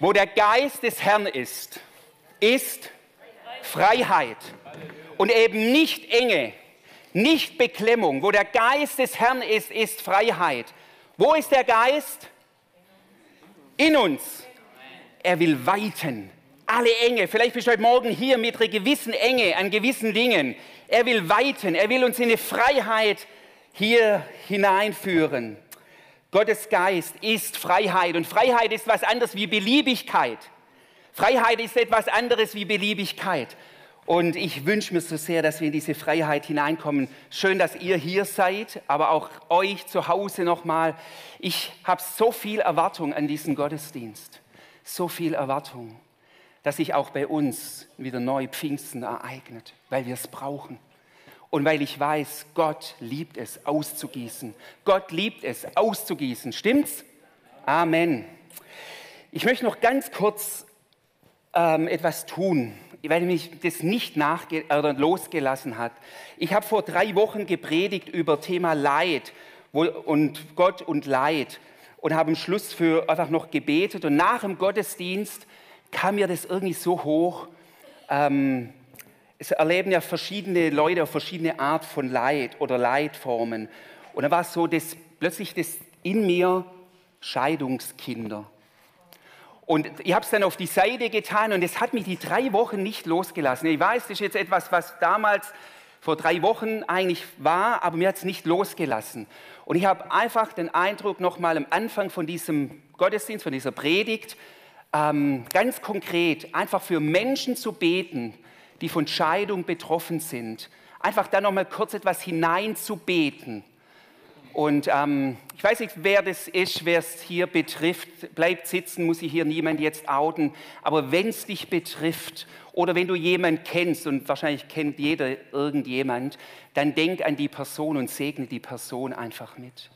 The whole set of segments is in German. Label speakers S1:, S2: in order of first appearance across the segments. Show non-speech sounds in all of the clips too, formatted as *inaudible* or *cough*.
S1: Wo der Geist des Herrn ist, ist Freiheit. Und eben nicht Enge, nicht Beklemmung. Wo der Geist des Herrn ist, ist Freiheit. Wo ist der Geist? In uns. Er will weiten. Alle Enge. Vielleicht bist du heute Morgen hier mit einer gewissen Enge an gewissen Dingen. Er will weiten. Er will uns in eine Freiheit hier hineinführen. Gottes Geist ist Freiheit und Freiheit ist was anderes wie Beliebigkeit. Freiheit ist etwas anderes wie Beliebigkeit. Und ich wünsche mir so sehr, dass wir in diese Freiheit hineinkommen. Schön, dass ihr hier seid, aber auch euch zu Hause nochmal. Ich habe so viel Erwartung an diesen Gottesdienst. So viel Erwartung, dass sich auch bei uns wieder neu Pfingsten ereignet, weil wir es brauchen. Und weil ich weiß, Gott liebt es auszugießen. Gott liebt es auszugießen. Stimmt's? Amen. Ich möchte noch ganz kurz ähm, etwas tun, weil mich das nicht nachge oder losgelassen hat. Ich habe vor drei Wochen gepredigt über Thema Leid und Gott und Leid und habe am Schluss für einfach noch gebetet. Und nach dem Gottesdienst kam mir das irgendwie so hoch. Ähm, es erleben ja verschiedene Leute verschiedene Art von Leid oder Leidformen. Und da war es so, dass plötzlich das in mir Scheidungskinder. Und ich habe es dann auf die Seite getan und es hat mich die drei Wochen nicht losgelassen. Ich weiß, das ist jetzt etwas, was damals vor drei Wochen eigentlich war, aber mir hat es nicht losgelassen. Und ich habe einfach den Eindruck, nochmal am Anfang von diesem Gottesdienst, von dieser Predigt, ähm, ganz konkret einfach für Menschen zu beten, die von Scheidung betroffen sind. Einfach da nochmal kurz etwas hineinzubeten. Und ähm, ich weiß nicht, wer das ist, wer es hier betrifft. Bleibt sitzen, muss ich hier niemand jetzt outen. Aber wenn es dich betrifft oder wenn du jemanden kennst, und wahrscheinlich kennt jeder irgendjemand, dann denk an die Person und segne die Person einfach mit.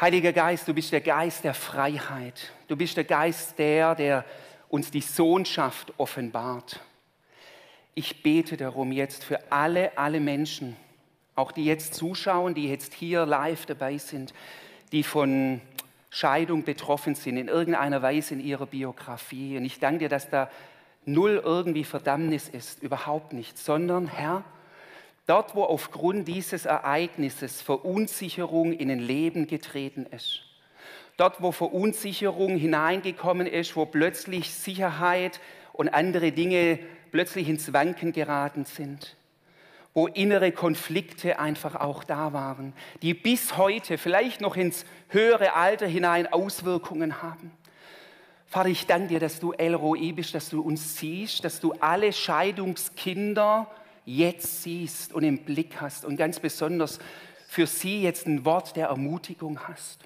S1: Heiliger Geist, du bist der Geist der Freiheit. Du bist der Geist der, der uns die Sohnschaft offenbart. Ich bete darum jetzt für alle, alle Menschen, auch die jetzt zuschauen, die jetzt hier live dabei sind, die von Scheidung betroffen sind, in irgendeiner Weise in ihrer Biografie. Und ich danke dir, dass da null irgendwie Verdammnis ist, überhaupt nicht, sondern Herr, dort, wo aufgrund dieses Ereignisses Verunsicherung in ein Leben getreten ist, dort, wo Verunsicherung hineingekommen ist, wo plötzlich Sicherheit und andere Dinge plötzlich ins Wanken geraten sind, wo innere Konflikte einfach auch da waren, die bis heute vielleicht noch ins höhere Alter hinein Auswirkungen haben. Vater, ich danke dir, dass du El Roi bist, dass du uns siehst, dass du alle Scheidungskinder jetzt siehst und im Blick hast und ganz besonders für sie jetzt ein Wort der Ermutigung hast.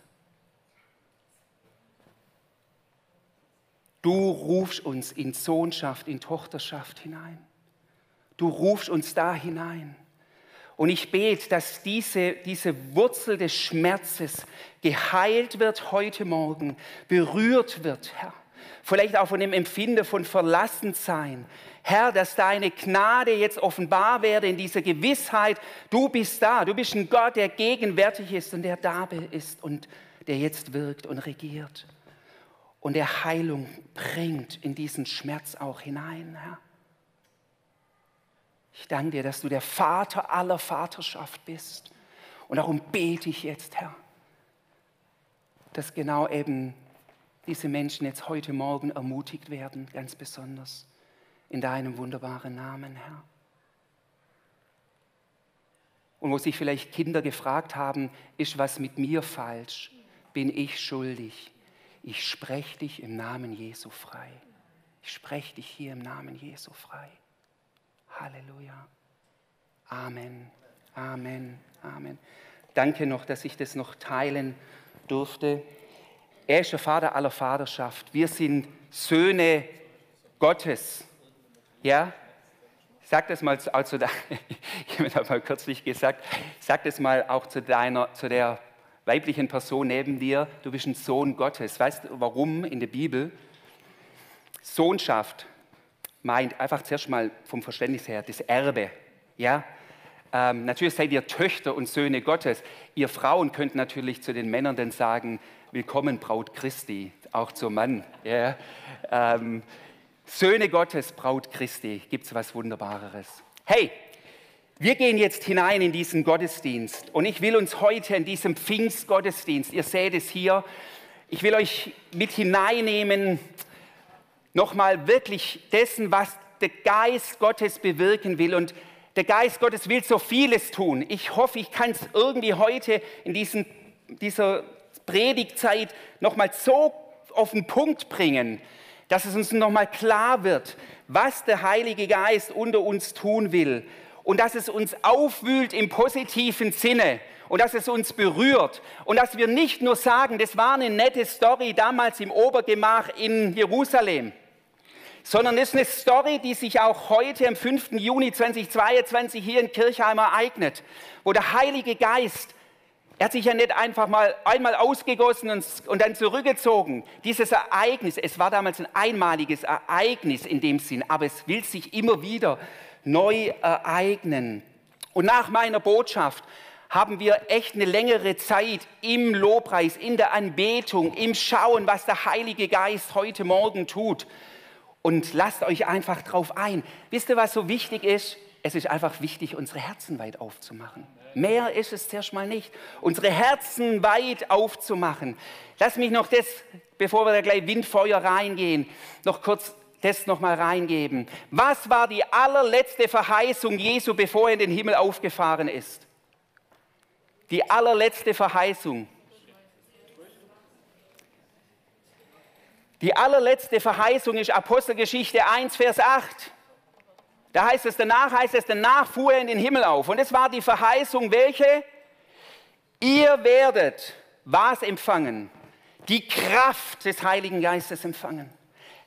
S1: Du rufst uns in Sohnschaft, in Tochterschaft hinein. Du rufst uns da hinein. Und ich bete, dass diese, diese Wurzel des Schmerzes geheilt wird heute Morgen, berührt wird, Herr. Vielleicht auch von dem Empfinden von Verlassensein. Herr, dass deine Gnade jetzt offenbar werde in dieser Gewissheit, du bist da, du bist ein Gott, der gegenwärtig ist und der da ist und der jetzt wirkt und regiert und der Heilung bringt in diesen Schmerz auch hinein, Herr. Ich danke dir, dass du der Vater aller Vaterschaft bist. Und darum bete ich jetzt, Herr, dass genau eben diese Menschen jetzt heute Morgen ermutigt werden, ganz besonders in deinem wunderbaren Namen, Herr. Und wo sich vielleicht Kinder gefragt haben, ist was mit mir falsch? Bin ich schuldig? Ich spreche dich im Namen Jesu frei. Ich spreche dich hier im Namen Jesu frei. Halleluja. Amen. Amen. Amen. Danke noch, dass ich das noch teilen durfte. Er ist der Vater aller Vaterschaft. Wir sind Söhne Gottes. Ja? Sag das mal, also, *laughs* ich habe das mal kürzlich gesagt, sag das mal auch zu, deiner, zu der weiblichen Person neben dir, du bist ein Sohn Gottes. Weißt du, warum in der Bibel? Sohnschaft meint einfach zuerst mal vom Verständnis her das Erbe. Ja? Ähm, natürlich seid ihr Töchter und Söhne Gottes. Ihr Frauen könnt natürlich zu den Männern dann sagen, willkommen Braut Christi. auch zum Mann. Ja. Ähm, Söhne Gottes, Braut Christi, gibt es was Wunderbareres. Hey, wir gehen jetzt hinein in diesen Gottesdienst und ich will uns heute in diesem Pfingstgottesdienst, ihr seht es hier, ich will euch mit hineinnehmen, nochmal wirklich dessen, was der Geist Gottes bewirken will. Und der Geist Gottes will so vieles tun. Ich hoffe, ich kann es irgendwie heute in diesen, dieser Predigtzeit nochmal so auf den Punkt bringen, dass es uns nochmal klar wird, was der Heilige Geist unter uns tun will und dass es uns aufwühlt im positiven Sinne und dass es uns berührt und dass wir nicht nur sagen, das war eine nette Story damals im Obergemach in Jerusalem, sondern es ist eine Story, die sich auch heute am 5. Juni 2022 hier in Kirchheim ereignet, wo der Heilige Geist er hat sich ja nicht einfach mal einmal ausgegossen und, und, dann zurückgezogen. Dieses Ereignis, es war damals ein einmaliges Ereignis in dem Sinn, aber es will sich immer wieder neu ereignen. Und nach meiner Botschaft haben wir echt eine längere Zeit im Lobpreis, in der Anbetung, im Schauen, was der Heilige Geist heute Morgen tut. Und lasst euch einfach drauf ein. Wisst ihr, was so wichtig ist? Es ist einfach wichtig, unsere Herzen weit aufzumachen. Mehr ist es zuerst mal nicht. Unsere Herzen weit aufzumachen. Lass mich noch das, bevor wir da gleich Windfeuer reingehen, noch kurz das noch mal reingeben. Was war die allerletzte Verheißung Jesu, bevor er in den Himmel aufgefahren ist? Die allerletzte Verheißung. Die allerletzte Verheißung ist Apostelgeschichte 1, Vers 8. Da heißt es, danach heißt es, danach fuhr er in den Himmel auf. Und es war die Verheißung, welche? Ihr werdet was empfangen? Die Kraft des Heiligen Geistes empfangen.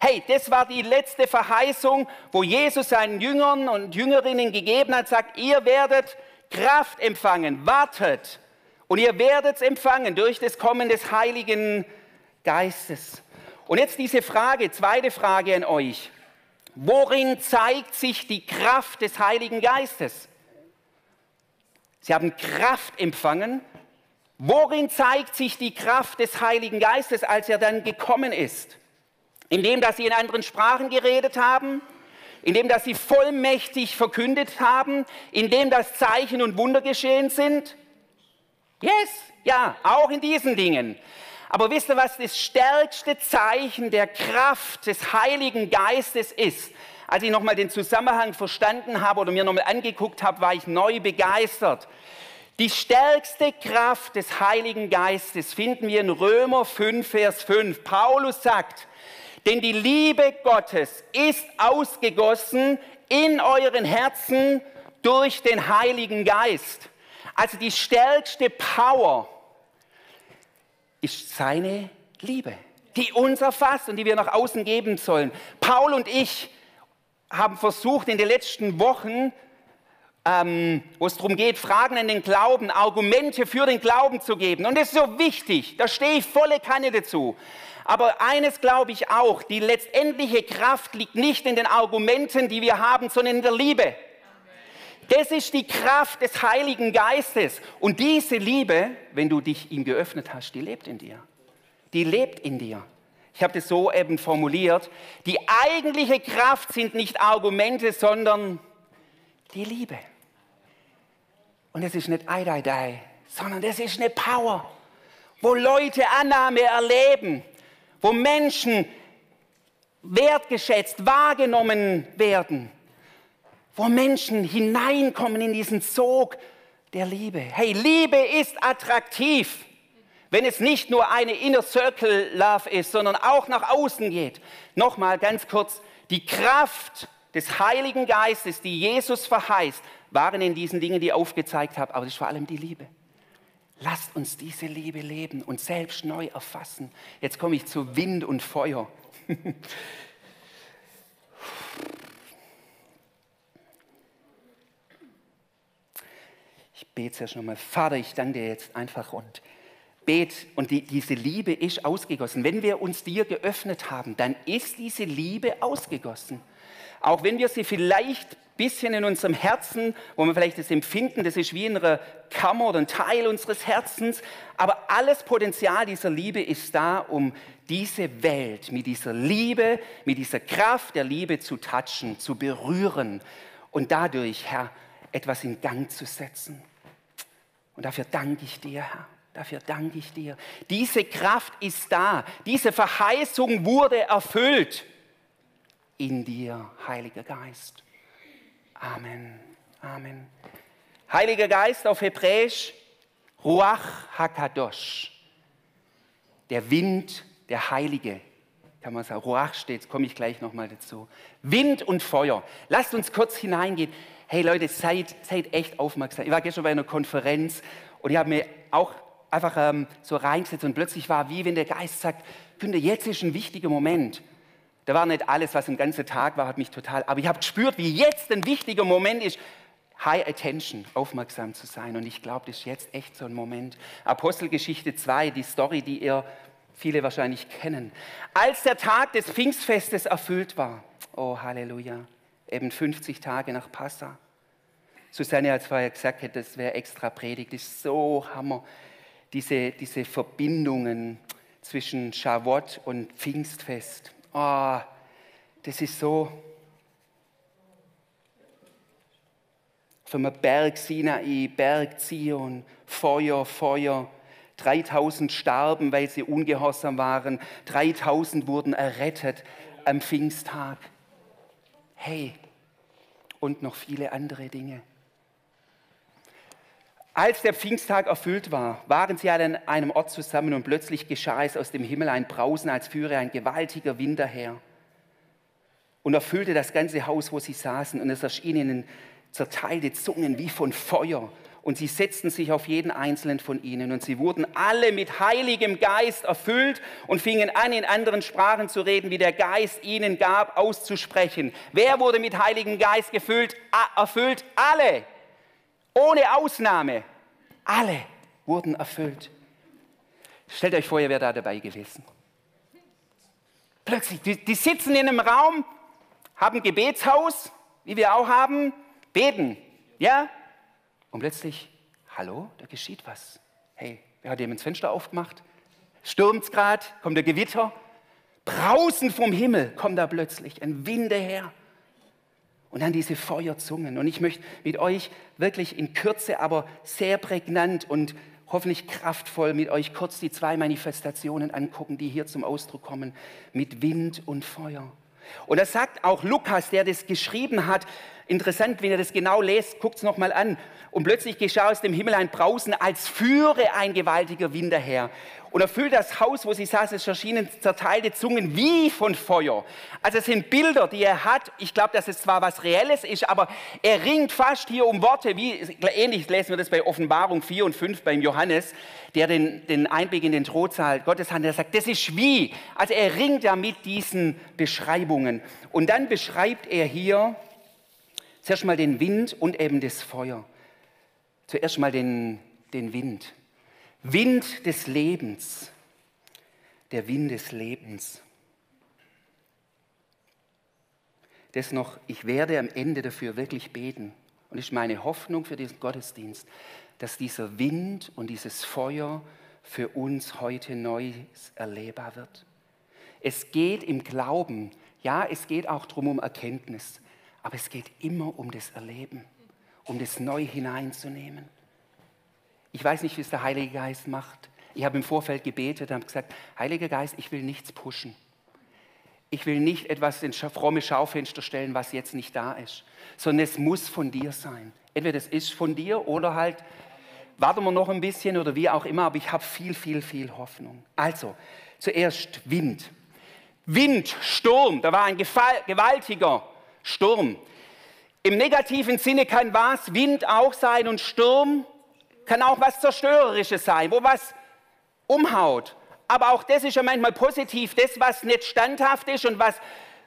S1: Hey, das war die letzte Verheißung, wo Jesus seinen Jüngern und Jüngerinnen gegeben hat, sagt, ihr werdet Kraft empfangen, wartet und ihr werdet es empfangen durch das Kommen des Heiligen Geistes. Und jetzt diese Frage, zweite Frage an euch. Worin zeigt sich die Kraft des Heiligen Geistes? Sie haben Kraft empfangen. Worin zeigt sich die Kraft des Heiligen Geistes, als er dann gekommen ist? Indem dass sie in anderen Sprachen geredet haben, indem dass sie vollmächtig verkündet haben, indem dass Zeichen und Wunder geschehen sind? Yes, ja, auch in diesen Dingen. Aber wisst ihr, was das stärkste Zeichen der Kraft des Heiligen Geistes ist? Als ich nochmal den Zusammenhang verstanden habe oder mir nochmal angeguckt habe, war ich neu begeistert. Die stärkste Kraft des Heiligen Geistes finden wir in Römer 5, Vers 5. Paulus sagt, denn die Liebe Gottes ist ausgegossen in euren Herzen durch den Heiligen Geist. Also die stärkste Power ist seine Liebe, die uns erfasst und die wir nach außen geben sollen. Paul und ich haben versucht in den letzten Wochen, ähm, wo es darum geht, Fragen an den Glauben, Argumente für den Glauben zu geben. Und das ist so wichtig, da stehe ich volle Kanne dazu. Aber eines glaube ich auch, die letztendliche Kraft liegt nicht in den Argumenten, die wir haben, sondern in der Liebe. Das ist die Kraft des Heiligen Geistes. Und diese Liebe, wenn du dich ihm geöffnet hast, die lebt in dir. Die lebt in dir. Ich habe das so eben formuliert. Die eigentliche Kraft sind nicht Argumente, sondern die Liebe. Und es ist nicht ei, ei, ei, sondern das ist eine Power, wo Leute Annahme erleben, wo Menschen wertgeschätzt, wahrgenommen werden, wo Menschen hineinkommen in diesen Sog der Liebe. Hey, Liebe ist attraktiv, wenn es nicht nur eine Inner Circle Love ist, sondern auch nach außen geht. Nochmal ganz kurz, die Kraft des Heiligen Geistes, die Jesus verheißt, waren in diesen Dingen, die ich aufgezeigt habe, aber es ist vor allem die Liebe. Lasst uns diese Liebe leben und selbst neu erfassen. Jetzt komme ich zu Wind und Feuer. *laughs* Ich bete ja schon mal. Vater, ich danke dir jetzt einfach und bete. Und die, diese Liebe ist ausgegossen. Wenn wir uns dir geöffnet haben, dann ist diese Liebe ausgegossen. auch wenn wir sie vielleicht bisschen in unserem Herzen, wo wir vielleicht das empfinden, das ist wie in einer Kammer oder ein Teil unseres Herzens, aber alles Potenzial dieser Liebe ist da, um diese Welt mit dieser Liebe, mit dieser Kraft der Liebe zu touchen, zu berühren und dadurch, Herr, etwas in Gang zu setzen. Und dafür danke ich dir, Herr. Dafür danke ich dir. Diese Kraft ist da. Diese Verheißung wurde erfüllt in dir, Heiliger Geist. Amen. Amen. Heiliger Geist auf Hebräisch, Ruach Hakadosh. Der Wind, der Heilige, kann man sagen. Ruach steht, komme ich gleich nochmal dazu. Wind und Feuer. Lasst uns kurz hineingehen. Hey Leute, seid, seid echt aufmerksam. Ich war gestern bei einer Konferenz und ich habe mir auch einfach ähm, so reingesetzt und plötzlich war wie wenn der Geist sagt, Günther, jetzt ist ein wichtiger Moment. Da war nicht alles, was ein ganzer Tag war, hat mich total, aber ich habe gespürt, wie jetzt ein wichtiger Moment ist. High Attention, aufmerksam zu sein. Und ich glaube, das ist jetzt echt so ein Moment. Apostelgeschichte 2, die Story, die ihr viele wahrscheinlich kennen. Als der Tag des Pfingstfestes erfüllt war, oh Halleluja, eben 50 Tage nach Passa. Susanne hat vorher gesagt, das wäre extra Predigt, das ist so Hammer diese, diese Verbindungen zwischen Schavot und Pfingstfest. Oh, das ist so vom Berg Sinai, Berg Zion, Feuer, Feuer. 3000 starben, weil sie ungehorsam waren. 3000 wurden errettet am Pfingsttag. Hey, und noch viele andere Dinge. Als der Pfingsttag erfüllt war, waren sie alle an einem Ort zusammen und plötzlich geschah es aus dem Himmel ein Brausen, als führe ein gewaltiger Wind daher und erfüllte das ganze Haus, wo sie saßen und es erschien ihnen zerteilte Zungen wie von Feuer und sie setzten sich auf jeden einzelnen von ihnen und sie wurden alle mit heiligem Geist erfüllt und fingen an, in anderen Sprachen zu reden, wie der Geist ihnen gab, auszusprechen. Wer wurde mit heiligem Geist gefüllt? Erfüllt alle. Ohne Ausnahme. Alle wurden erfüllt. Stellt euch vor, ihr wärt da dabei gewesen. Plötzlich, die, die sitzen in einem Raum, haben Gebetshaus, wie wir auch haben, beten. Ja? Und plötzlich, hallo, da geschieht was. Hey, wer hat eben das Fenster aufgemacht? Stürmt's gerade, kommt der Gewitter, Brausen vom Himmel kommt da plötzlich, ein Winde her. Und dann diese Feuerzungen. Und ich möchte mit euch wirklich in Kürze, aber sehr prägnant und hoffentlich kraftvoll mit euch kurz die zwei Manifestationen angucken, die hier zum Ausdruck kommen, mit Wind und Feuer. Und das sagt auch Lukas, der das geschrieben hat. Interessant, wenn ihr das genau lest, guckt es nochmal an. Und plötzlich geschah aus dem Himmel ein Brausen, als führe ein gewaltiger Wind daher und erfüllt das Haus, wo sie saß. Es erschienen zerteilte Zungen wie von Feuer. Also es sind Bilder, die er hat. Ich glaube, dass es zwar was Reelles ist, aber er ringt fast hier um Worte. Wie, ähnlich lesen wir das bei Offenbarung 4 und 5 beim Johannes, der den, den Einblick in den Thronsaal Gottes hat. Er sagt, das ist wie. Also er ringt ja mit diesen Beschreibungen. Und dann beschreibt er hier zuerst mal den Wind und eben das Feuer. Zuerst mal den, den Wind. Wind des Lebens, der Wind des Lebens. Das noch, ich werde am Ende dafür wirklich beten. Und ist meine Hoffnung für diesen Gottesdienst, dass dieser Wind und dieses Feuer für uns heute neu erlebbar wird. Es geht im Glauben, ja, es geht auch darum um Erkenntnis, aber es geht immer um das Erleben, um das neu hineinzunehmen. Ich weiß nicht, wie es der Heilige Geist macht. Ich habe im Vorfeld gebetet und habe gesagt, Heiliger Geist, ich will nichts pushen. Ich will nicht etwas ins fromme Schaufenster stellen, was jetzt nicht da ist, sondern es muss von dir sein. Entweder es ist von dir oder halt warten wir noch ein bisschen oder wie auch immer, aber ich habe viel, viel, viel Hoffnung. Also, zuerst Wind. Wind, Sturm, da war ein gewaltiger Sturm. Im negativen Sinne kann was Wind auch sein und Sturm kann auch was Zerstörerisches sein, wo was umhaut. Aber auch das ist ja manchmal positiv. Das, was nicht standhaft ist und was,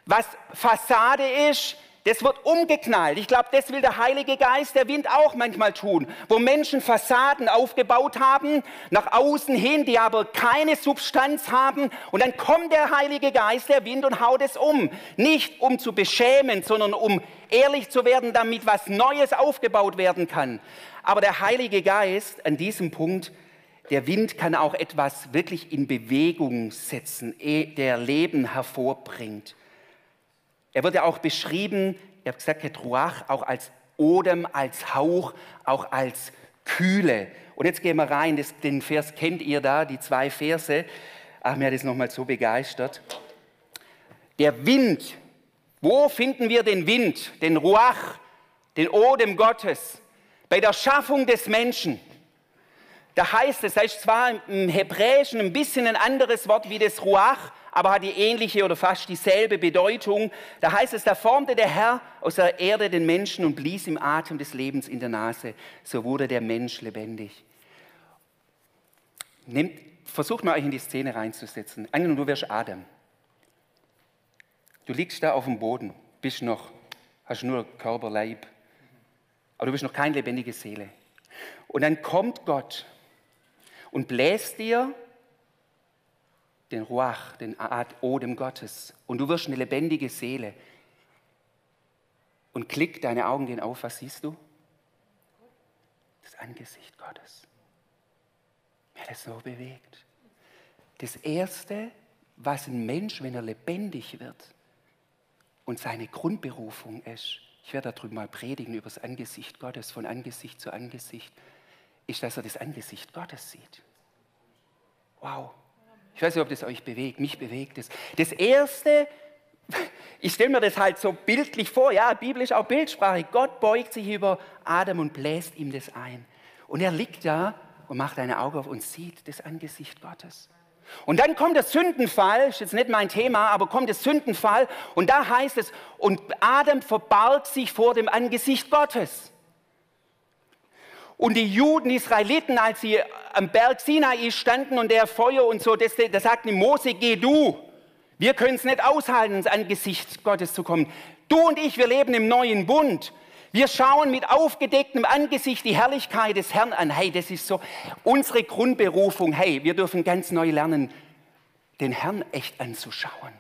S1: was Fassade ist, das wird umgeknallt. Ich glaube, das will der Heilige Geist, der Wind auch manchmal tun, wo Menschen Fassaden aufgebaut haben, nach außen hin, die aber keine Substanz haben. Und dann kommt der Heilige Geist, der Wind, und haut es um. Nicht um zu beschämen, sondern um ehrlich zu werden, damit was Neues aufgebaut werden kann. Aber der Heilige Geist an diesem Punkt, der Wind kann auch etwas wirklich in Bewegung setzen, der Leben hervorbringt. Er wird ja auch beschrieben, ich habe gesagt, Ruach auch als Odem, als Hauch, auch als Kühle. Und jetzt gehen wir rein, das, den Vers kennt ihr da, die zwei Verse. Ach, mir hat es nochmal so begeistert. Der Wind, wo finden wir den Wind, den Ruach, den Odem Gottes? Bei der Schaffung des Menschen. Da heißt es, das ist zwar im Hebräischen ein bisschen ein anderes Wort wie das Ruach, aber hat die ähnliche oder fast dieselbe Bedeutung. Da heißt es, da formte der Herr aus der Erde den Menschen und blies ihm Atem des Lebens in der Nase. So wurde der Mensch lebendig. Nehmt, versucht mal euch in die Szene reinzusetzen. Angenommen, du wärst Adam. Du liegst da auf dem Boden, bist noch, hast nur Körper, Leib, aber du bist noch keine lebendige Seele. Und dann kommt Gott und bläst dir den Ruach, den Odem Gottes. Und du wirst eine lebendige Seele. Und klick, deine Augen gehen auf, was siehst du? Das Angesicht Gottes. Mir das so bewegt. Das Erste, was ein Mensch, wenn er lebendig wird und seine Grundberufung ist, ich werde darüber mal predigen, über das Angesicht Gottes, von Angesicht zu Angesicht, ist, dass er das Angesicht Gottes sieht. Wow. Ich weiß nicht, ob das euch bewegt, mich bewegt es. Das Erste, *laughs* ich stelle mir das halt so bildlich vor, ja, biblisch auch Bildsprache. Gott beugt sich über Adam und bläst ihm das ein. Und er liegt da und macht eine Auge auf und sieht das Angesicht Gottes. Und dann kommt der Sündenfall, ist jetzt nicht mein Thema, aber kommt der Sündenfall und da heißt es, und Adam verbarg sich vor dem Angesicht Gottes. Und die Juden, die Israeliten, als sie am Berg Sinai standen und der Feuer und so, das, das sagten Mose, geh du. Wir können es nicht aushalten, ins Angesicht Gottes zu kommen. Du und ich, wir leben im neuen Bund. Wir schauen mit aufgedecktem Angesicht die Herrlichkeit des Herrn an. Hey, das ist so unsere Grundberufung. Hey, wir dürfen ganz neu lernen, den Herrn echt anzuschauen.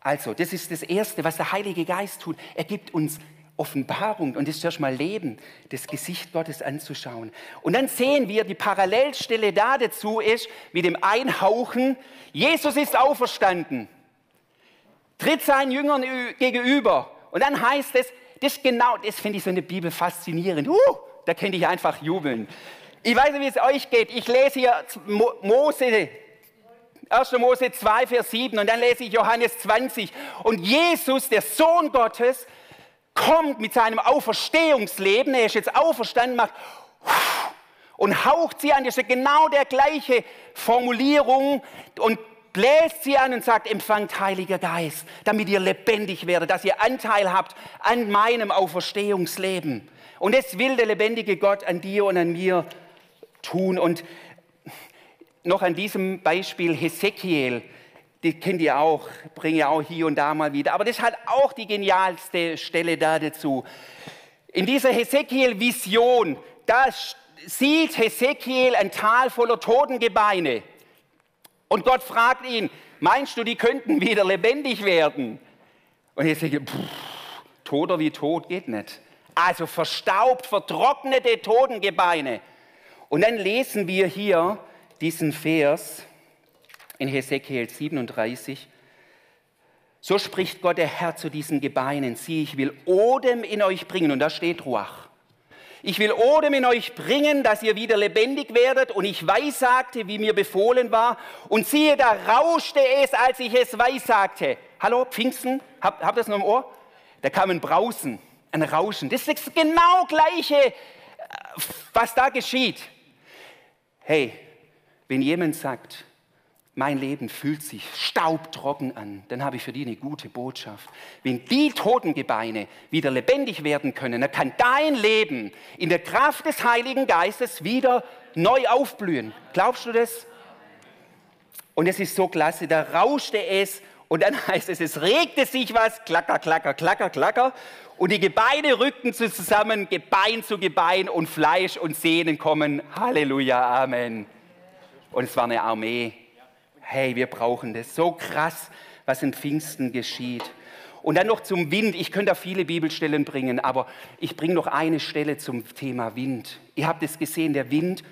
S1: Also, das ist das Erste, was der Heilige Geist tut. Er gibt uns Offenbarung und das ist mal Leben, das Gesicht Gottes anzuschauen. Und dann sehen wir, die Parallelstelle da dazu ist, mit dem Einhauchen, Jesus ist auferstanden, tritt seinen Jüngern gegenüber. Und dann heißt es, das genau, das finde ich so in der Bibel faszinierend. Uh, da könnte ich einfach jubeln. Ich weiß nicht, wie es euch geht. Ich lese hier Mose 1. Mose 2, Vers 7 und dann lese ich Johannes 20. Und Jesus, der Sohn Gottes, kommt mit seinem Auferstehungsleben, er ist jetzt auferstanden, macht und haucht sie an, das ist genau der gleiche Formulierung und bläst sie an und sagt, empfangt Heiliger Geist, damit ihr lebendig werdet, dass ihr Anteil habt an meinem Auferstehungsleben. Und das will der lebendige Gott an dir und an mir tun. Und noch an diesem Beispiel Hesekiel, die kennt ihr auch, bringe ich auch hier und da mal wieder. Aber das halt auch die genialste Stelle da dazu. In dieser Hesekiel-Vision, da sieht Hesekiel ein Tal voller Totengebeine. Und Gott fragt ihn, meinst du, die könnten wieder lebendig werden? Und Hesekiel, pff, toter wie tot geht nicht. Also verstaubt, vertrocknete Totengebeine. Und dann lesen wir hier diesen Vers, in Hesekiel 37. So spricht Gott der Herr zu diesen Gebeinen, sieh, ich will Odem in euch bringen, und da steht Ruach. Ich will Odem in euch bringen, dass ihr wieder lebendig werdet, und ich weissagte, wie mir befohlen war, und siehe, da rauschte es, als ich es weissagte. Hallo, Pfingsten, habt, habt ihr das noch im Ohr? Da kam ein Brausen, ein Rauschen. Das ist das genau gleiche, äh, was da geschieht. Hey, wenn jemand sagt, mein Leben fühlt sich staubtrocken an, dann habe ich für die eine gute Botschaft. Wenn die Totengebeine wieder lebendig werden können, dann kann dein Leben in der Kraft des Heiligen Geistes wieder neu aufblühen. Glaubst du das? Und es ist so klasse, da rauschte es Und dann *laughs* heißt es, es regte sich was, klacker, klacker, klacker, klacker. Und die Gebeine rückten zusammen, Gebein zu Gebein und Fleisch und Sehnen kommen. Halleluja, Amen. Und es war eine Armee. Hey, wir brauchen das. So krass, was in Pfingsten geschieht. Und dann noch zum Wind. Ich könnte da viele Bibelstellen bringen, aber ich bringe noch eine Stelle zum Thema Wind. Ihr habt es gesehen, der Wind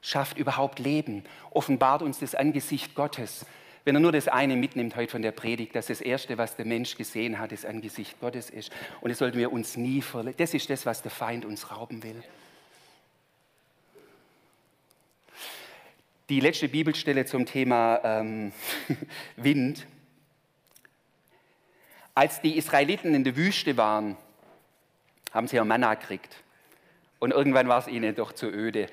S1: schafft überhaupt Leben, offenbart uns das Angesicht Gottes. Wenn er nur das eine mitnimmt heute von der Predigt, dass das Erste, was der Mensch gesehen hat, das Angesicht Gottes ist. Und das sollten wir uns nie verlieren. Das ist das, was der Feind uns rauben will. Die letzte Bibelstelle zum Thema ähm, *laughs* Wind. Als die Israeliten in der Wüste waren, haben sie ja Manna gekriegt. Und irgendwann war es ihnen doch zu öde.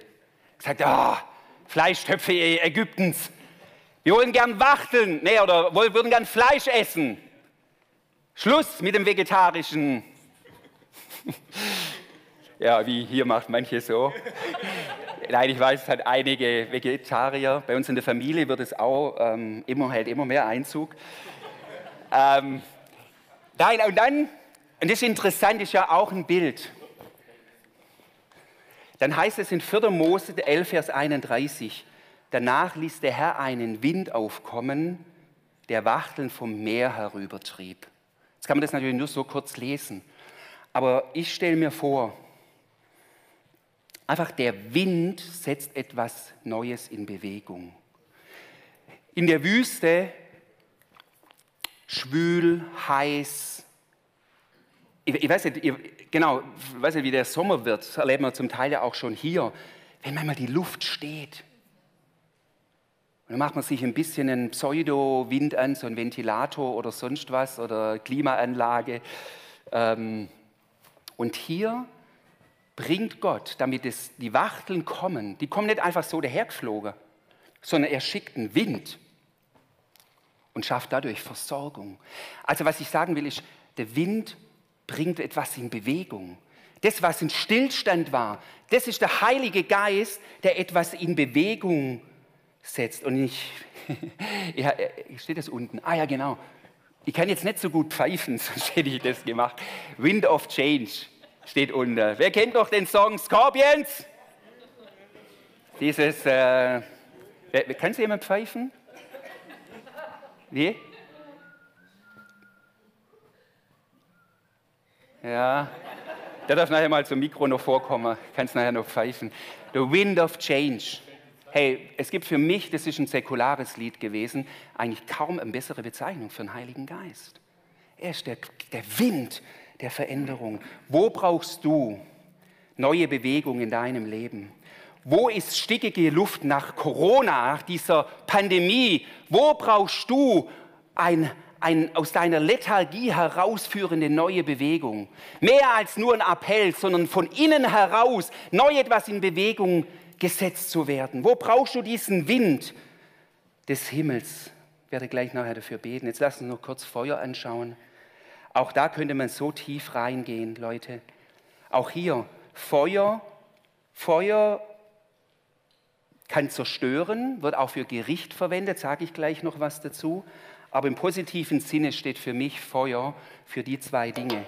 S1: Gesagt, ah, Fleischtöpfe Ägyptens, wir wollen gern wachteln, nee, oder würden gern Fleisch essen. Schluss mit dem Vegetarischen. *laughs* ja, wie hier macht manche so. Nein, ich weiß, es hat einige Vegetarier. Bei uns in der Familie wird es auch ähm, immer, hält immer mehr Einzug. Ähm, nein, und dann, und das ist interessant, ist ja auch ein Bild. Dann heißt es in 4. Mose 11, Vers 31, Danach ließ der Herr einen Wind aufkommen, der Wachteln vom Meer herübertrieb. Jetzt kann man das natürlich nur so kurz lesen. Aber ich stelle mir vor, einfach der Wind setzt etwas Neues in Bewegung. In der Wüste schwül, heiß. Ich, ich weiß nicht, ich, genau, ich weiß nicht, wie der Sommer wird. Das erleben wir zum Teil ja auch schon hier. Wenn manchmal die Luft steht, dann macht man sich ein bisschen einen Pseudo-Wind an, so ein Ventilator oder sonst was oder Klimaanlage. Ähm, und hier bringt Gott, damit es, die Wachteln kommen, die kommen nicht einfach so dahergeflogen, sondern er schickt einen Wind und schafft dadurch Versorgung. Also was ich sagen will, ist, der Wind bringt etwas in Bewegung. Das, was ein Stillstand war, das ist der Heilige Geist, der etwas in Bewegung setzt. Und ich, *laughs* ja, steht das unten? Ah ja, genau. Ich kann jetzt nicht so gut pfeifen, *laughs* sonst hätte ich das gemacht. Wind of Change steht unten. Wer kennt noch den Song Scorpions? Dieses, äh, kann Sie jemand pfeifen? Nee? Ja, der darf nachher mal zum Mikro noch vorkommen, kann es nachher noch pfeifen. The Wind of Change hey, es gibt für mich, das ist ein säkulares Lied gewesen, eigentlich kaum eine bessere Bezeichnung für den Heiligen Geist. Er ist der, der Wind der Veränderung. Wo brauchst du neue Bewegung in deinem Leben? Wo ist stickige Luft nach Corona, nach dieser Pandemie? Wo brauchst du ein, ein aus deiner Lethargie herausführende neue Bewegung? Mehr als nur ein Appell, sondern von innen heraus neu etwas in Bewegung gesetzt zu werden? Wo brauchst du diesen Wind des Himmels? Ich werde gleich nachher dafür beten. Jetzt lass uns noch kurz Feuer anschauen. Auch da könnte man so tief reingehen, Leute. Auch hier, Feuer, Feuer kann zerstören, wird auch für Gericht verwendet, sage ich gleich noch was dazu. Aber im positiven Sinne steht für mich Feuer für die zwei Dinge.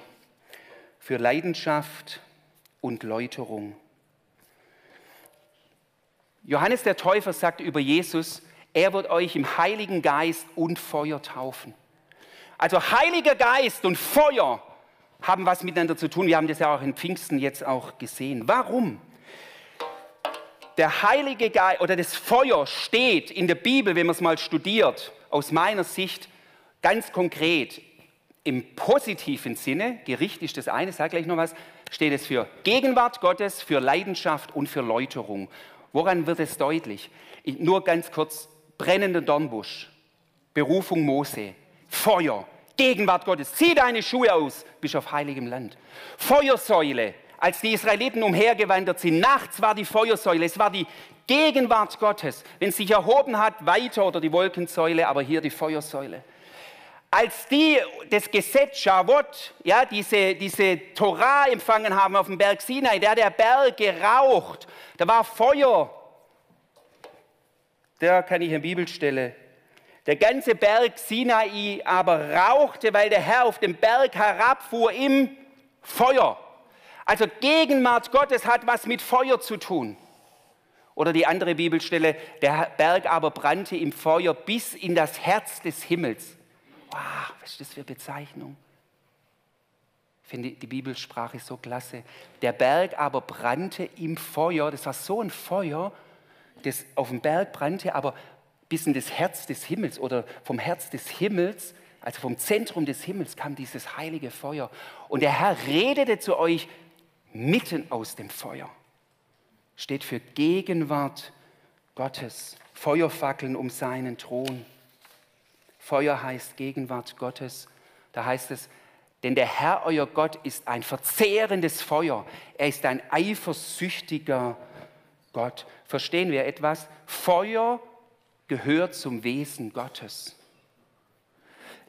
S1: Für Leidenschaft und Läuterung. Johannes der Täufer sagt über Jesus, er wird euch im Heiligen Geist und Feuer taufen. Also Heiliger Geist und Feuer haben was miteinander zu tun. Wir haben das ja auch in Pfingsten jetzt auch gesehen. Warum? Der Heilige Geist oder das Feuer steht in der Bibel, wenn man es mal studiert, aus meiner Sicht ganz konkret im positiven Sinne, Gericht ist das eine, sag gleich noch was, steht es für Gegenwart Gottes, für Leidenschaft und für Läuterung. Woran wird es deutlich? Ich, nur ganz kurz, brennender Dornbusch, Berufung Mose, Feuer, Gegenwart Gottes, zieh deine Schuhe aus, bist auf heiligem Land. Feuersäule, als die Israeliten umhergewandert sind, nachts war die Feuersäule, es war die Gegenwart Gottes. Wenn es sich erhoben hat, weiter oder die Wolkensäule, aber hier die Feuersäule. Als die das Gesetz Shavuot, ja, diese, diese Torah empfangen haben auf dem Berg Sinai, da der Berg geraucht, da war Feuer. Da kann ich eine Bibelstelle Der ganze Berg Sinai aber rauchte, weil der Herr auf den Berg herabfuhr im Feuer. Also Gegenwart Gottes hat was mit Feuer zu tun. Oder die andere Bibelstelle, der Berg aber brannte im Feuer bis in das Herz des Himmels. Wow, was ist das für Bezeichnung? Ich finde die Bibelsprache so klasse. Der Berg aber brannte im Feuer. Das war so ein Feuer, das auf dem Berg brannte, aber bis in das Herz des Himmels oder vom Herz des Himmels, also vom Zentrum des Himmels kam dieses heilige Feuer. Und der Herr redete zu euch mitten aus dem Feuer. Steht für Gegenwart Gottes. Feuerfackeln um seinen Thron. Feuer heißt Gegenwart Gottes. Da heißt es, denn der Herr, euer Gott, ist ein verzehrendes Feuer. Er ist ein eifersüchtiger Gott. Verstehen wir etwas? Feuer gehört zum Wesen Gottes.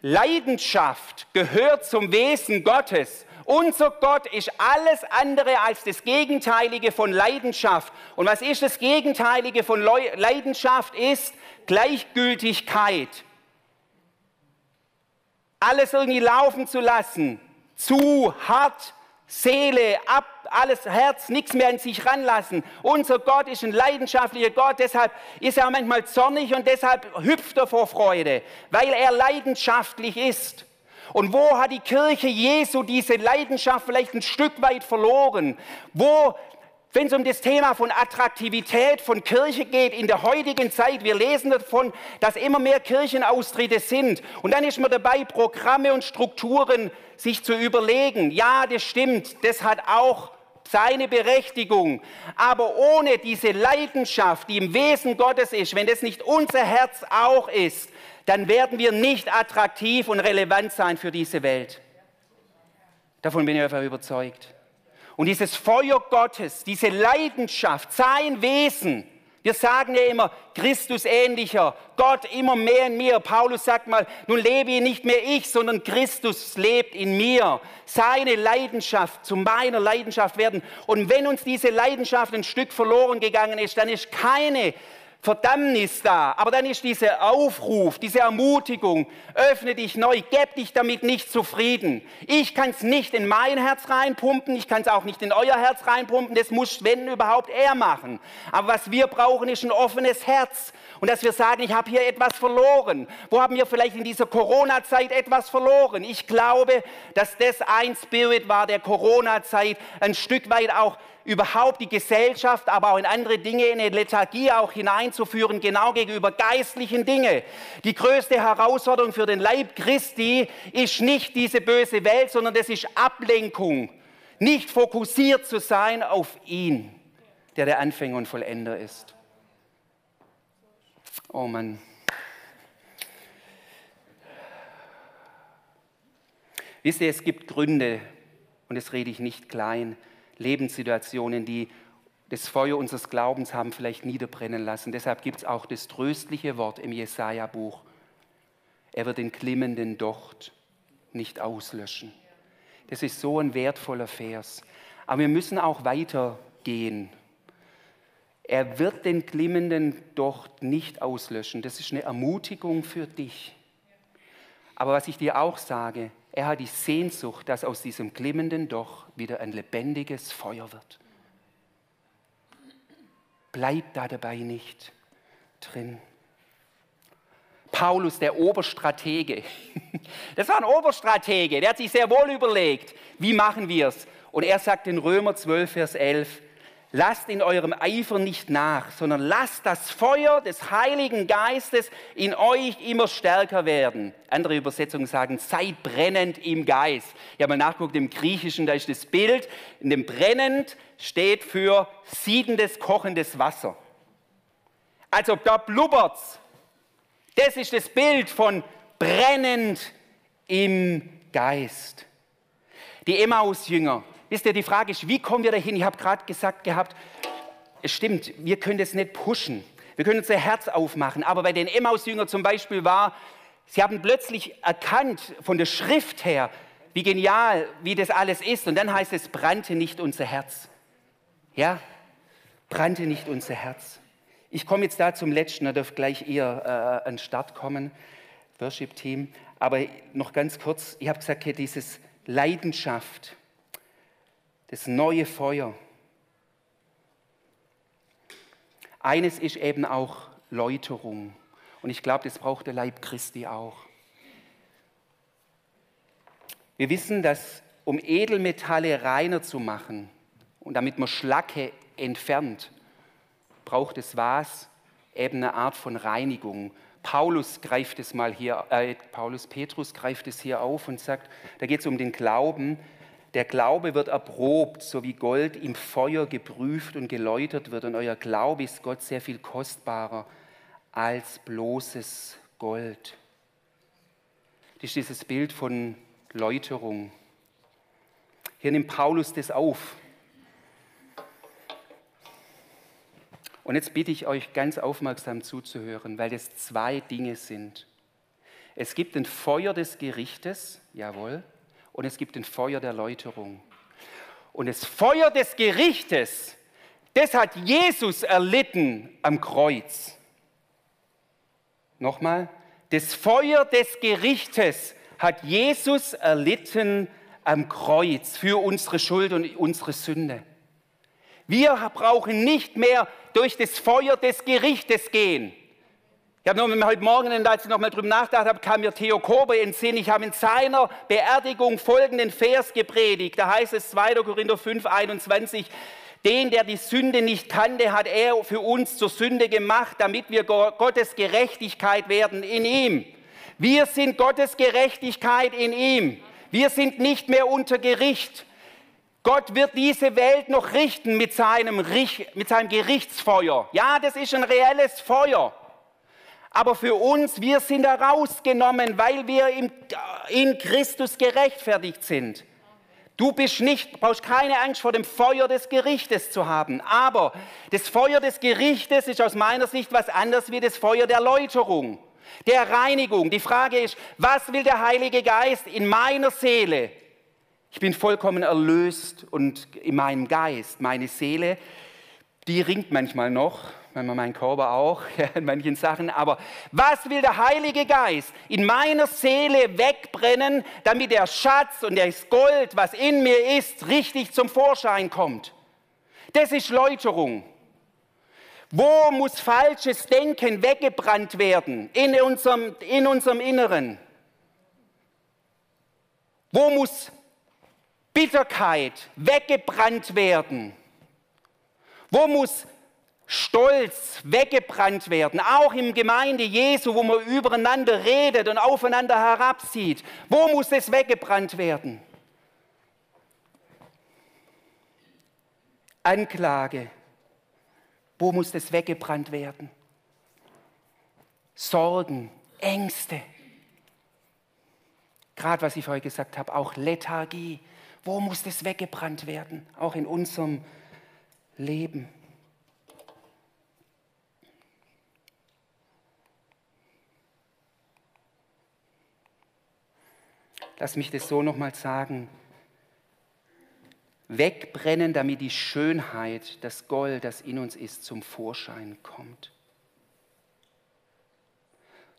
S1: Leidenschaft gehört zum Wesen Gottes. Unser Gott ist alles andere als das Gegenteilige von Leidenschaft. Und was ist das Gegenteilige von Leidenschaft? Ist Gleichgültigkeit alles irgendwie laufen zu lassen, zu hart, Seele, ab, alles Herz, nichts mehr an sich ranlassen. Unser Gott ist ein leidenschaftlicher Gott, deshalb ist er manchmal zornig und deshalb hüpft er vor Freude, weil er leidenschaftlich ist. Und wo hat die Kirche Jesu diese Leidenschaft vielleicht ein Stück weit verloren? Wo wenn es um das Thema von Attraktivität von Kirche geht in der heutigen Zeit, wir lesen davon, dass immer mehr Kirchenaustritte sind. Und dann ist man dabei, Programme und Strukturen sich zu überlegen. Ja, das stimmt, das hat auch seine Berechtigung. Aber ohne diese Leidenschaft, die im Wesen Gottes ist, wenn das nicht unser Herz auch ist, dann werden wir nicht attraktiv und relevant sein für diese Welt. Davon bin ich einfach überzeugt. Und dieses Feuer Gottes, diese Leidenschaft, sein Wesen, wir sagen ja immer, Christus ähnlicher, Gott immer mehr in mir. Paulus sagt mal, nun lebe nicht mehr ich, sondern Christus lebt in mir. Seine Leidenschaft zu meiner Leidenschaft werden. Und wenn uns diese Leidenschaft ein Stück verloren gegangen ist, dann ist keine Verdammnis da. Aber dann ist dieser Aufruf, diese Ermutigung, öffne dich neu, gib dich damit nicht zufrieden. Ich kann es nicht in mein Herz reinpumpen, ich kann es auch nicht in euer Herz reinpumpen, das muss, wenn überhaupt, er machen. Aber was wir brauchen, ist ein offenes Herz. Und dass wir sagen, ich habe hier etwas verloren. Wo haben wir vielleicht in dieser Corona-Zeit etwas verloren? Ich glaube, dass das ein Spirit war der Corona-Zeit, ein Stück weit auch überhaupt die Gesellschaft, aber auch in andere Dinge, in eine Lethargie auch hineinzuführen, genau gegenüber geistlichen Dingen. Die größte Herausforderung für den Leib Christi ist nicht diese böse Welt, sondern das ist Ablenkung. Nicht fokussiert zu sein auf ihn, der der Anfänger und Vollender ist. Oh Mann. Wisst ihr, es gibt Gründe, und das rede ich nicht klein, Lebenssituationen, die das Feuer unseres Glaubens haben vielleicht niederbrennen lassen. Deshalb gibt es auch das tröstliche Wort im Jesaja-Buch. Er wird den glimmenden Docht nicht auslöschen. Das ist so ein wertvoller Vers. Aber wir müssen auch weitergehen. Er wird den glimmenden Docht nicht auslöschen. Das ist eine Ermutigung für dich. Aber was ich dir auch sage, er hat die Sehnsucht, dass aus diesem glimmenden Doch wieder ein lebendiges Feuer wird. Bleib da dabei nicht drin. Paulus, der Oberstratege, *laughs* das war ein Oberstratege, der hat sich sehr wohl überlegt, wie machen wir es. Und er sagt in Römer 12, Vers 11, Lasst in eurem Eifer nicht nach, sondern lasst das Feuer des Heiligen Geistes in euch immer stärker werden. Andere Übersetzungen sagen, seid brennend im Geist. Ich habe mal nachgeguckt im Griechischen, da ist das Bild, in dem brennend steht für siedendes, kochendes Wasser. Also da blubbert's. Das ist das Bild von brennend im Geist. Die Emmaus-Jünger, Wisst ihr, die Frage ist, wie kommen wir dahin? Ich habe gerade gesagt gehabt, es stimmt, wir können das nicht pushen. Wir können unser Herz aufmachen. Aber bei den Emmaus-Jüngern zum Beispiel war, sie haben plötzlich erkannt von der Schrift her, wie genial, wie das alles ist. Und dann heißt es, brannte nicht unser Herz. Ja, brannte nicht unser Herz. Ich komme jetzt da zum letzten, da dürft gleich eher äh, an den Start kommen, Worship-Team. Aber noch ganz kurz, ich habe gesagt, hier dieses Leidenschaft, das neue Feuer. Eines ist eben auch Läuterung. Und ich glaube, das braucht der Leib Christi auch. Wir wissen, dass um Edelmetalle reiner zu machen und damit man Schlacke entfernt, braucht es was? Eben eine Art von Reinigung. Paulus greift es mal hier, äh, Paulus Petrus greift es hier auf und sagt, da geht es um den Glauben. Der Glaube wird erprobt, so wie Gold im Feuer geprüft und geläutert wird. Und euer Glaube ist Gott sehr viel kostbarer als bloßes Gold. Das ist dieses Bild von Läuterung. Hier nimmt Paulus das auf. Und jetzt bitte ich euch ganz aufmerksam zuzuhören, weil das zwei Dinge sind. Es gibt ein Feuer des Gerichtes, jawohl, und es gibt ein Feuer der Läuterung. Und das Feuer des Gerichtes, das hat Jesus erlitten am Kreuz. Nochmal, das Feuer des Gerichtes hat Jesus erlitten am Kreuz für unsere Schuld und unsere Sünde. Wir brauchen nicht mehr durch das Feuer des Gerichtes gehen. Ich habe noch heute Morgen, als ich noch mal drüber nachgedacht habe, kam mir Theo Kobe in den Sinn. Ich habe in seiner Beerdigung folgenden Vers gepredigt. Da heißt es 2. Korinther 5, 21. Den, der die Sünde nicht kannte, hat er für uns zur Sünde gemacht, damit wir Gottes Gerechtigkeit werden in ihm. Wir sind Gottes Gerechtigkeit in ihm. Wir sind nicht mehr unter Gericht. Gott wird diese Welt noch richten mit seinem, mit seinem Gerichtsfeuer. Ja, das ist ein reelles Feuer. Aber für uns, wir sind herausgenommen, weil wir in Christus gerechtfertigt sind. Du bist nicht, brauchst keine Angst vor dem Feuer des Gerichtes zu haben. Aber das Feuer des Gerichtes ist aus meiner Sicht was anderes wie das Feuer der Läuterung, der Reinigung. Die Frage ist, was will der Heilige Geist in meiner Seele? Ich bin vollkommen erlöst und in meinem Geist, meine Seele, die ringt manchmal noch, manchmal mein Körper auch, ja, *laughs* in manchen Sachen. Aber was will der Heilige Geist in meiner Seele wegbrennen, damit der Schatz und das Gold, was in mir ist, richtig zum Vorschein kommt? Das ist Läuterung. Wo muss falsches Denken weggebrannt werden in unserem, in unserem Inneren? Wo muss Bitterkeit weggebrannt werden? Wo muss Stolz weggebrannt werden? Auch im Gemeinde Jesu, wo man übereinander redet und aufeinander herabsieht. Wo muss es weggebrannt werden? Anklage. Wo muss das weggebrannt werden? Sorgen, Ängste. Gerade was ich vorhin gesagt habe, auch Lethargie. Wo muss das weggebrannt werden? Auch in unserem Leben. Lass mich das so nochmal sagen. Wegbrennen, damit die Schönheit, das Gold, das in uns ist, zum Vorschein kommt.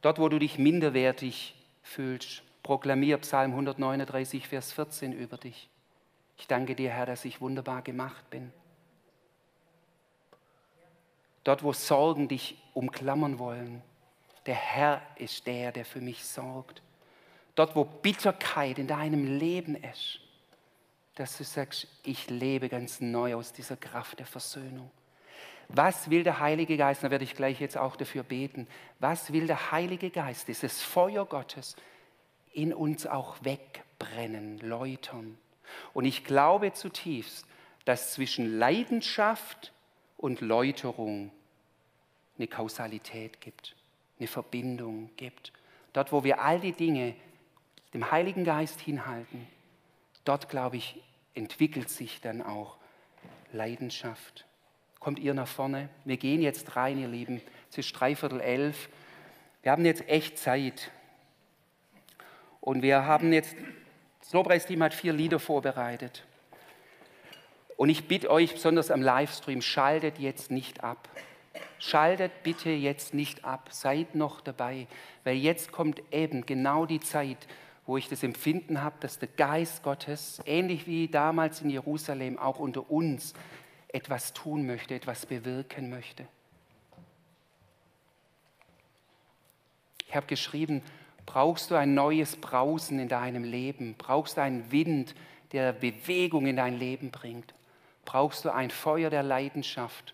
S1: Dort, wo du dich minderwertig fühlst, proklamier Psalm 139, Vers 14 über dich. Ich danke dir, Herr, dass ich wunderbar gemacht bin. Dort, wo Sorgen dich umklammern wollen, der Herr ist der, der für mich sorgt. Dort, wo Bitterkeit in deinem Leben ist, dass du sagst, ich lebe ganz neu aus dieser Kraft der Versöhnung. Was will der Heilige Geist? Da werde ich gleich jetzt auch dafür beten. Was will der Heilige Geist, dieses Feuer Gottes, in uns auch wegbrennen, läutern? Und ich glaube zutiefst, dass zwischen Leidenschaft und Läuterung eine Kausalität gibt, eine Verbindung gibt. Dort, wo wir all die Dinge dem Heiligen Geist hinhalten, dort, glaube ich, entwickelt sich dann auch Leidenschaft. Kommt ihr nach vorne? Wir gehen jetzt rein, ihr Lieben. Es ist dreiviertel elf. Wir haben jetzt echt Zeit. Und wir haben jetzt das Lobpreisteam hat vier Lieder vorbereitet. Und ich bitte euch, besonders am Livestream, schaltet jetzt nicht ab. Schaltet bitte jetzt nicht ab, seid noch dabei, weil jetzt kommt eben genau die Zeit, wo ich das Empfinden habe, dass der Geist Gottes, ähnlich wie damals in Jerusalem, auch unter uns etwas tun möchte, etwas bewirken möchte. Ich habe geschrieben, brauchst du ein neues Brausen in deinem Leben? Brauchst du einen Wind, der Bewegung in dein Leben bringt? Brauchst du ein Feuer der Leidenschaft?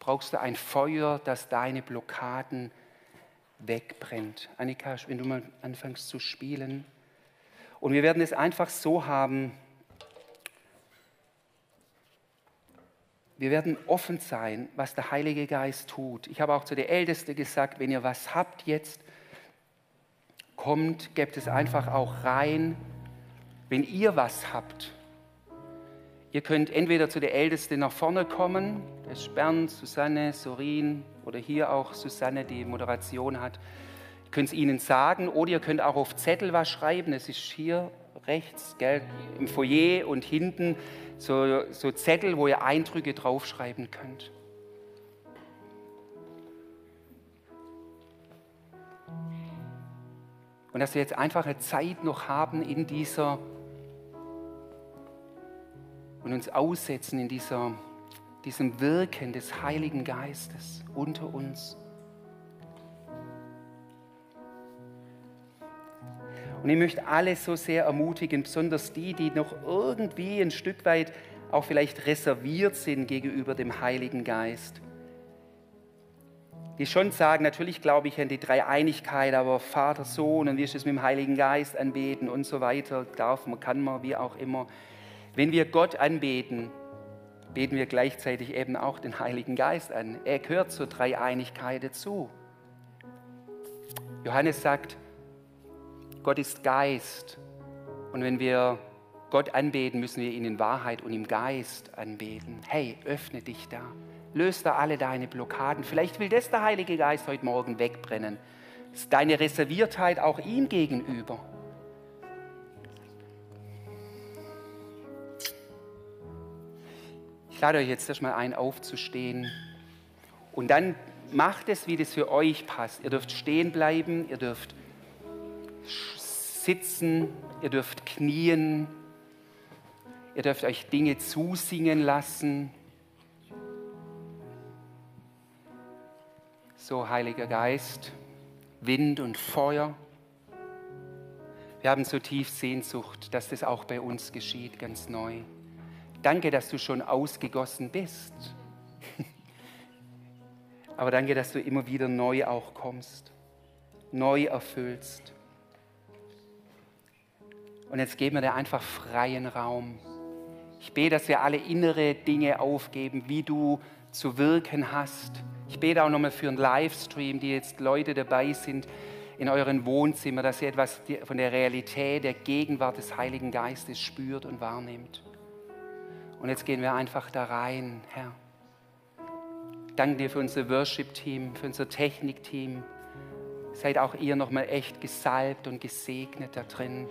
S1: Brauchst du ein Feuer, das deine Blockaden wegbrennt? Annika, wenn du mal anfängst zu spielen. Und wir werden es einfach so haben, wir werden offen sein, was der Heilige Geist tut. Ich habe auch zu der Ältesten gesagt, wenn ihr was habt jetzt, kommt, gebt es einfach auch rein. Wenn ihr was habt, Ihr könnt entweder zu der Ältesten nach vorne kommen, das ist Bernd, Susanne, Sorin oder hier auch Susanne, die Moderation hat. Ihr könnt es ihnen sagen oder ihr könnt auch auf Zettel was schreiben. Es ist hier rechts gell, im Foyer und hinten so, so Zettel, wo ihr Eindrücke draufschreiben könnt. Und dass wir jetzt einfach eine Zeit noch haben in dieser und uns aussetzen in dieser, diesem Wirken des Heiligen Geistes unter uns. Und ich möchte alle so sehr ermutigen, besonders die, die noch irgendwie ein Stück weit auch vielleicht reserviert sind gegenüber dem Heiligen Geist. Die schon sagen, natürlich glaube ich an die Dreieinigkeit, aber Vater, Sohn und wie ist es mit dem Heiligen Geist anbeten und so weiter, darf man, kann man, wie auch immer. Wenn wir Gott anbeten, beten wir gleichzeitig eben auch den Heiligen Geist an. Er gehört zur Dreieinigkeit dazu. Johannes sagt, Gott ist Geist. Und wenn wir Gott anbeten, müssen wir ihn in Wahrheit und im Geist anbeten. Hey, öffne dich da. Löse da alle deine Blockaden. Vielleicht will das der Heilige Geist heute Morgen wegbrennen. Das ist deine Reserviertheit auch ihm gegenüber. Ich lade euch jetzt erstmal ein, aufzustehen. Und dann macht es, wie das für euch passt. Ihr dürft stehen bleiben, ihr dürft sitzen, ihr dürft knien, ihr dürft euch Dinge zusingen lassen. So, Heiliger Geist, Wind und Feuer. Wir haben so tief Sehnsucht, dass das auch bei uns geschieht, ganz neu. Danke, dass du schon ausgegossen bist. *laughs* Aber danke, dass du immer wieder neu auch kommst, neu erfüllst. Und jetzt geben wir dir einfach freien Raum. Ich bete, dass wir alle innere Dinge aufgeben, wie du zu wirken hast. Ich bete auch nochmal für einen Livestream, die jetzt Leute dabei sind in euren Wohnzimmer, dass ihr etwas von der Realität, der Gegenwart des Heiligen Geistes spürt und wahrnimmt. Und jetzt gehen wir einfach da rein, Herr. Danke dir für unser Worship-Team, für unser Technik-Team. Seid auch ihr nochmal echt gesalbt und gesegnet da drin.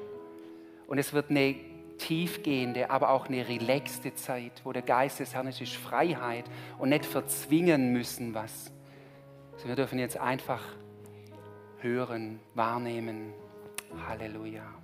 S1: Und es wird eine tiefgehende, aber auch eine relaxte Zeit, wo der Geist des Herrn ist, ist Freiheit und nicht verzwingen müssen was. Also wir dürfen jetzt einfach hören, wahrnehmen. Halleluja.